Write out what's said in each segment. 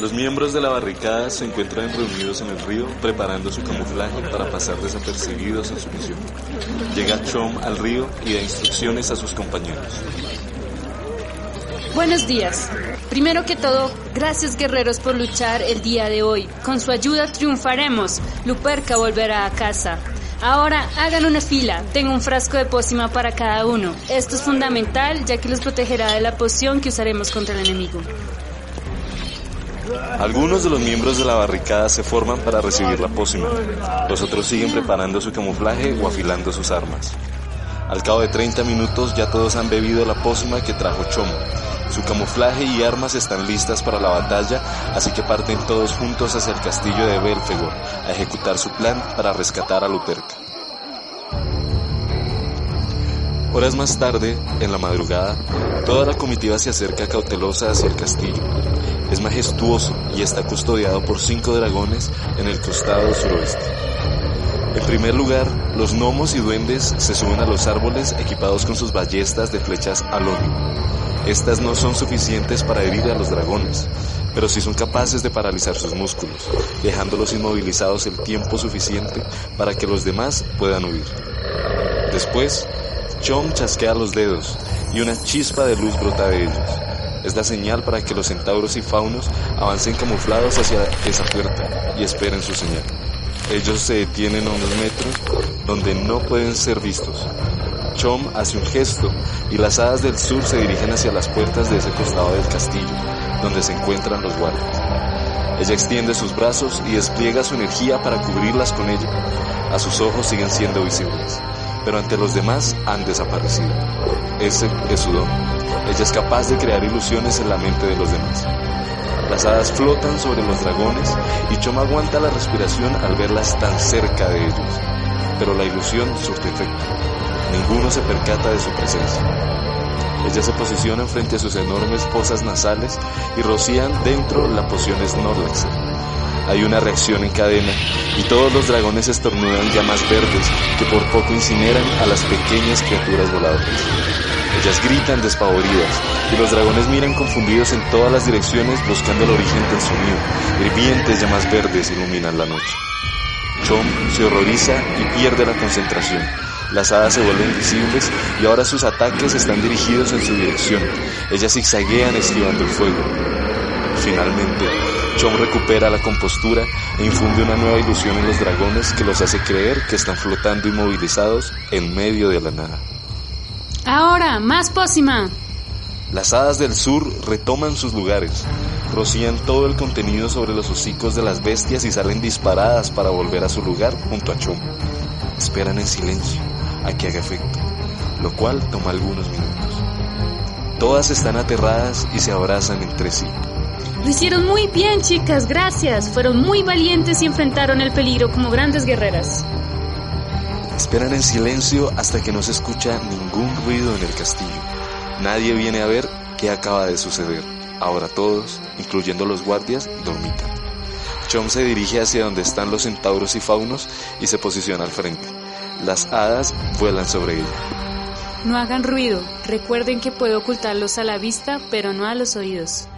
Los miembros de la barricada se encuentran reunidos en el río preparando su camuflaje para pasar desapercibidos en su misión. Llega Chom al río y da instrucciones a sus compañeros. Buenos días. Primero que todo, gracias guerreros por luchar el día de hoy. Con su ayuda triunfaremos. Luperca volverá a casa. Ahora hagan una fila. Tengo un frasco de pócima para cada uno. Esto es fundamental ya que los protegerá de la poción que usaremos contra el enemigo. Algunos de los miembros de la barricada se forman para recibir la pócima. Los otros siguen preparando su camuflaje o afilando sus armas. Al cabo de 30 minutos ya todos han bebido la pócima que trajo Chomo. Su camuflaje y armas están listas para la batalla, así que parten todos juntos hacia el castillo de Belfegor a ejecutar su plan para rescatar a Luperca. Horas más tarde, en la madrugada, toda la comitiva se acerca cautelosa hacia el castillo. Es majestuoso y está custodiado por cinco dragones en el costado suroeste. En primer lugar, los gnomos y duendes se suben a los árboles equipados con sus ballestas de flechas alónimo. Estas no son suficientes para herir a los dragones, pero sí son capaces de paralizar sus músculos, dejándolos inmovilizados el tiempo suficiente para que los demás puedan huir. Después, Chom chasquea los dedos y una chispa de luz brota de ellos. Es la señal para que los centauros y faunos avancen camuflados hacia esa puerta y esperen su señal. Ellos se detienen a unos metros donde no pueden ser vistos. Chom hace un gesto y las hadas del sur se dirigen hacia las puertas de ese costado del castillo, donde se encuentran los guardias. Ella extiende sus brazos y despliega su energía para cubrirlas con ella. A sus ojos siguen siendo visibles, pero ante los demás han desaparecido. Ese es su don. Ella es capaz de crear ilusiones en la mente de los demás. Las hadas flotan sobre los dragones y Chom aguanta la respiración al verlas tan cerca de ellos. Pero la ilusión surte efecto. Ninguno se percata de su presencia. Ellas se posicionan frente a sus enormes fosas nasales y rocían dentro la poción Snorlax. Hay una reacción en cadena y todos los dragones estornudan llamas verdes que por poco incineran a las pequeñas criaturas voladoras. Ellas gritan despavoridas y los dragones miran confundidos en todas las direcciones buscando el origen del sonido. Hirvientes llamas verdes iluminan la noche. Chom se horroriza y pierde la concentración. Las hadas se vuelven visibles y ahora sus ataques están dirigidos en su dirección. Ellas zigzaguean esquivando el fuego. Finalmente, Chom recupera la compostura e infunde una nueva ilusión en los dragones que los hace creer que están flotando inmovilizados en medio de la nada. Ahora, más pócima. Las hadas del sur retoman sus lugares, rocían todo el contenido sobre los hocicos de las bestias y salen disparadas para volver a su lugar junto a Chom. Esperan en silencio a que haga efecto, lo cual toma algunos minutos. Todas están aterradas y se abrazan entre sí. Lo hicieron muy bien, chicas, gracias. Fueron muy valientes y enfrentaron el peligro como grandes guerreras. Esperan en silencio hasta que no se escucha ningún ruido en el castillo. Nadie viene a ver qué acaba de suceder. Ahora todos, incluyendo los guardias, dormitan. Chom se dirige hacia donde están los centauros y faunos y se posiciona al frente. Las hadas vuelan sobre ella. No hagan ruido. Recuerden que puedo ocultarlos a la vista, pero no a los oídos.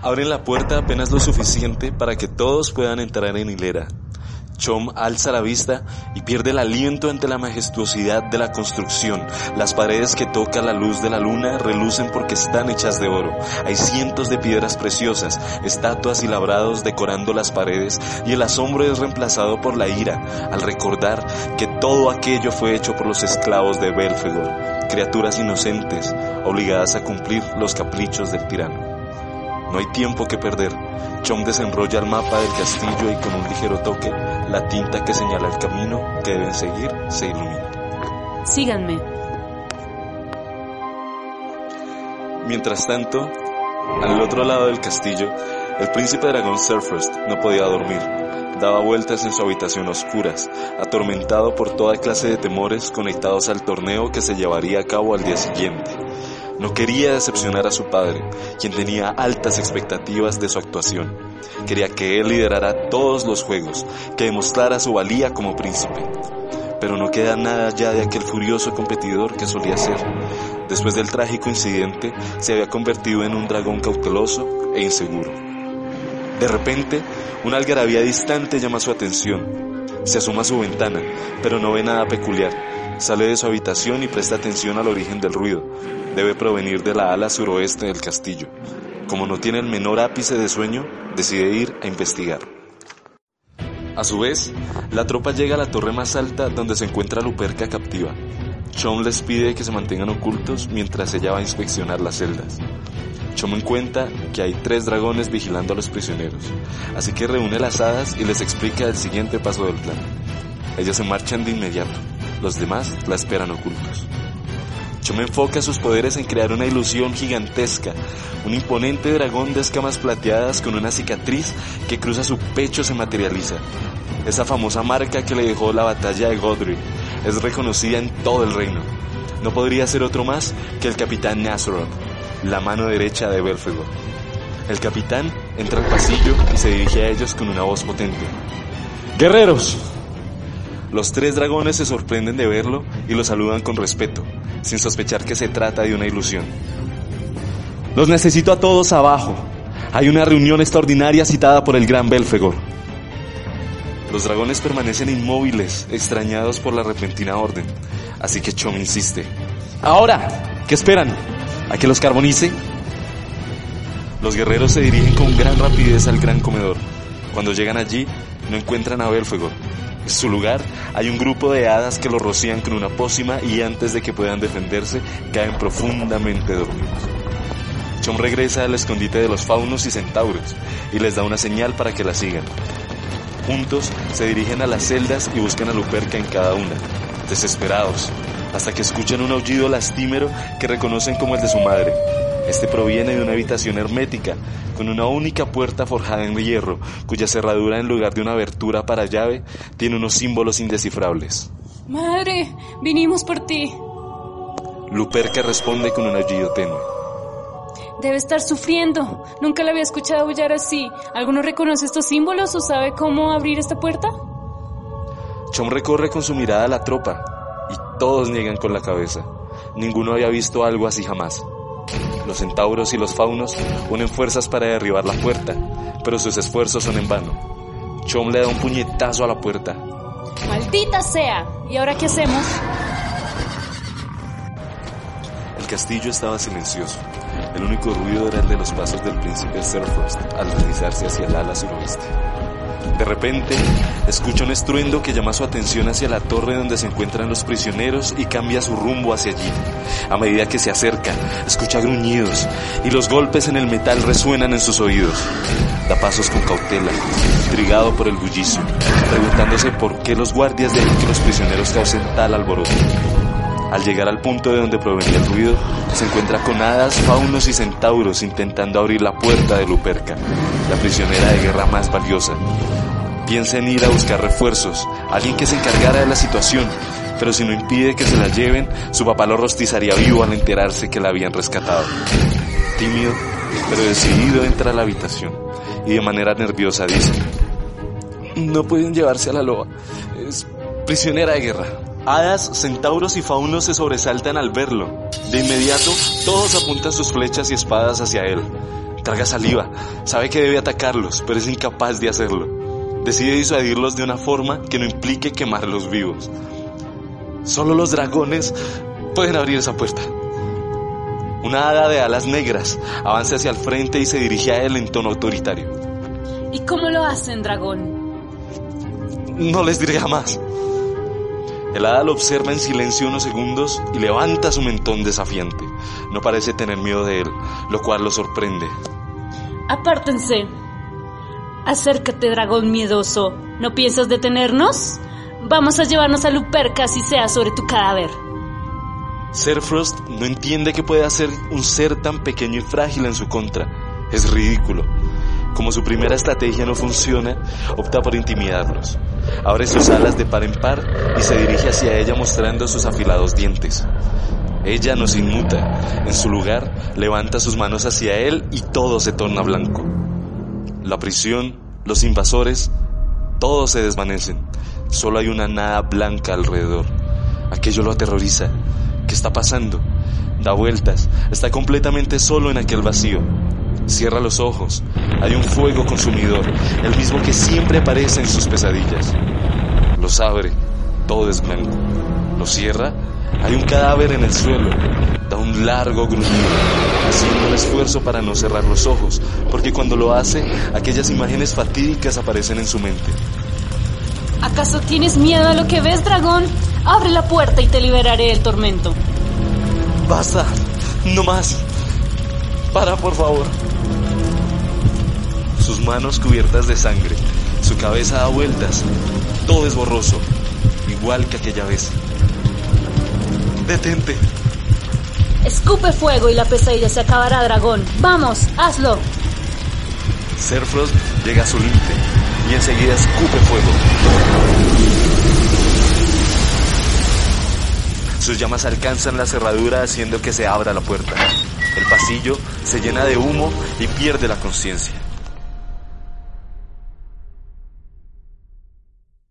Abren la puerta apenas lo suficiente para que todos puedan entrar en hilera. Chom alza la vista y pierde el aliento ante la majestuosidad de la construcción. Las paredes que toca la luz de la luna relucen porque están hechas de oro. Hay cientos de piedras preciosas, estatuas y labrados decorando las paredes y el asombro es reemplazado por la ira al recordar que todo aquello fue hecho por los esclavos de Belfegor, criaturas inocentes obligadas a cumplir los caprichos del tirano. No hay tiempo que perder. Chom desenrolla el mapa del castillo y con un ligero toque, la tinta que señala el camino que deben seguir se ilumina. Síganme. Mientras tanto, al otro lado del castillo, el príncipe dragón Surfrost no podía dormir. Daba vueltas en su habitación oscuras, atormentado por toda clase de temores conectados al torneo que se llevaría a cabo al día siguiente. No quería decepcionar a su padre, quien tenía altas expectativas de su actuación. Quería que él liderara todos los juegos, que demostrara su valía como príncipe. Pero no queda nada ya de aquel furioso competidor que solía ser. Después del trágico incidente, se había convertido en un dragón cauteloso e inseguro. De repente, una algarabía distante llama su atención. Se asoma a su ventana, pero no ve nada peculiar. Sale de su habitación y presta atención al origen del ruido. Debe provenir de la ala suroeste del castillo. Como no tiene el menor ápice de sueño, decide ir a investigar. A su vez, la tropa llega a la torre más alta donde se encuentra Luperca captiva. Chom les pide que se mantengan ocultos mientras ella va a inspeccionar las celdas. Chom encuentra que hay tres dragones vigilando a los prisioneros, así que reúne las hadas y les explica el siguiente paso del plan. Ellos se marchan de inmediato, los demás la esperan ocultos. Chom enfoca sus poderes en crear una ilusión gigantesca. Un imponente dragón de escamas plateadas con una cicatriz que cruza su pecho se materializa. Esa famosa marca que le dejó la batalla de Godry es reconocida en todo el reino. No podría ser otro más que el capitán Nazareth, la mano derecha de Belfegor. El capitán entra al pasillo y se dirige a ellos con una voz potente. ¡Guerreros! Los tres dragones se sorprenden de verlo y lo saludan con respeto, sin sospechar que se trata de una ilusión. Los necesito a todos abajo. Hay una reunión extraordinaria citada por el gran Belfegor. Los dragones permanecen inmóviles, extrañados por la repentina orden. Así que Chom insiste. Ahora, ¿qué esperan? ¿A que los carbonice? Los guerreros se dirigen con gran rapidez al gran comedor. Cuando llegan allí, no encuentran a Belfegor. En su lugar, hay un grupo de hadas que los rocían con una pócima y antes de que puedan defenderse, caen profundamente dormidos. Chom regresa al escondite de los faunos y centauros y les da una señal para que la sigan. Juntos se dirigen a las celdas y buscan a Luperca en cada una, desesperados, hasta que escuchan un aullido lastimero que reconocen como el de su madre. Este proviene de una habitación hermética, con una única puerta forjada en hierro, cuya cerradura en lugar de una abertura para llave, tiene unos símbolos indescifrables. Madre, vinimos por ti. Luperca responde con un aullido tenue. Debe estar sufriendo. Nunca la había escuchado aullar así. ¿Alguno reconoce estos símbolos o sabe cómo abrir esta puerta? Chom recorre con su mirada la tropa y todos niegan con la cabeza. Ninguno había visto algo así jamás. Los centauros y los faunos unen fuerzas para derribar la puerta, pero sus esfuerzos son en vano. Chom le da un puñetazo a la puerta. ¡Maldita sea! ¿Y ahora qué hacemos? El castillo estaba silencioso. El único ruido era el de los pasos del príncipe Surfrost al deslizarse hacia el ala suroeste. De repente, escucha un estruendo que llama su atención hacia la torre donde se encuentran los prisioneros y cambia su rumbo hacia allí. A medida que se acerca, escucha gruñidos y los golpes en el metal resuenan en sus oídos. Da pasos con cautela, intrigado por el bullicio, preguntándose por qué los guardias de que los prisioneros causen tal alboroto. Al llegar al punto de donde provenía el ruido, se encuentra con hadas, faunos y centauros intentando abrir la puerta de Luperca, la prisionera de guerra más valiosa. Piensa en ir a buscar refuerzos, alguien que se encargara de la situación, pero si no impide que se la lleven, su papá lo rostizaría vivo al enterarse que la habían rescatado. Tímido, pero decidido entra a la habitación y de manera nerviosa dice, no pueden llevarse a la loba, es prisionera de guerra. Hadas, centauros y faunos se sobresaltan al verlo. De inmediato, todos apuntan sus flechas y espadas hacia él. Traga saliva, sabe que debe atacarlos, pero es incapaz de hacerlo. Decide disuadirlos de una forma que no implique quemarlos vivos. Solo los dragones pueden abrir esa puerta. Una hada de alas negras avanza hacia el frente y se dirige a él en tono autoritario. ¿Y cómo lo hacen, dragón? No les diré jamás. El hada lo observa en silencio unos segundos y levanta su mentón desafiante. No parece tener miedo de él, lo cual lo sorprende. Apártense. Acércate, dragón miedoso. ¿No piensas detenernos? Vamos a llevarnos a Luperca si sea sobre tu cadáver. Serfrost no entiende que puede hacer un ser tan pequeño y frágil en su contra. Es ridículo. Como su primera estrategia no funciona, opta por intimidarlos. Abre sus alas de par en par y se dirige hacia ella mostrando sus afilados dientes. Ella no se inmuta. En su lugar, levanta sus manos hacia él y todo se torna blanco. La prisión, los invasores, todos se desvanecen. Solo hay una nada blanca alrededor. Aquello lo aterroriza. ¿Qué está pasando? Da vueltas. Está completamente solo en aquel vacío. Cierra los ojos. Hay un fuego consumidor, el mismo que siempre aparece en sus pesadillas. Los abre, todo es blanco. Lo cierra, hay un cadáver en el suelo. Da un largo gruñido, haciendo un esfuerzo para no cerrar los ojos, porque cuando lo hace, aquellas imágenes fatídicas aparecen en su mente. ¿Acaso tienes miedo a lo que ves, dragón? Abre la puerta y te liberaré del tormento. Basta, no más. Para, por favor. Sus manos cubiertas de sangre, su cabeza da vueltas, todo es borroso, igual que aquella vez. Detente. Escupe fuego y la pesadilla se acabará, dragón. Vamos, hazlo. Serfrost llega a su límite y enseguida escupe fuego. Sus llamas alcanzan la cerradura haciendo que se abra la puerta. El pasillo se llena de humo y pierde la conciencia.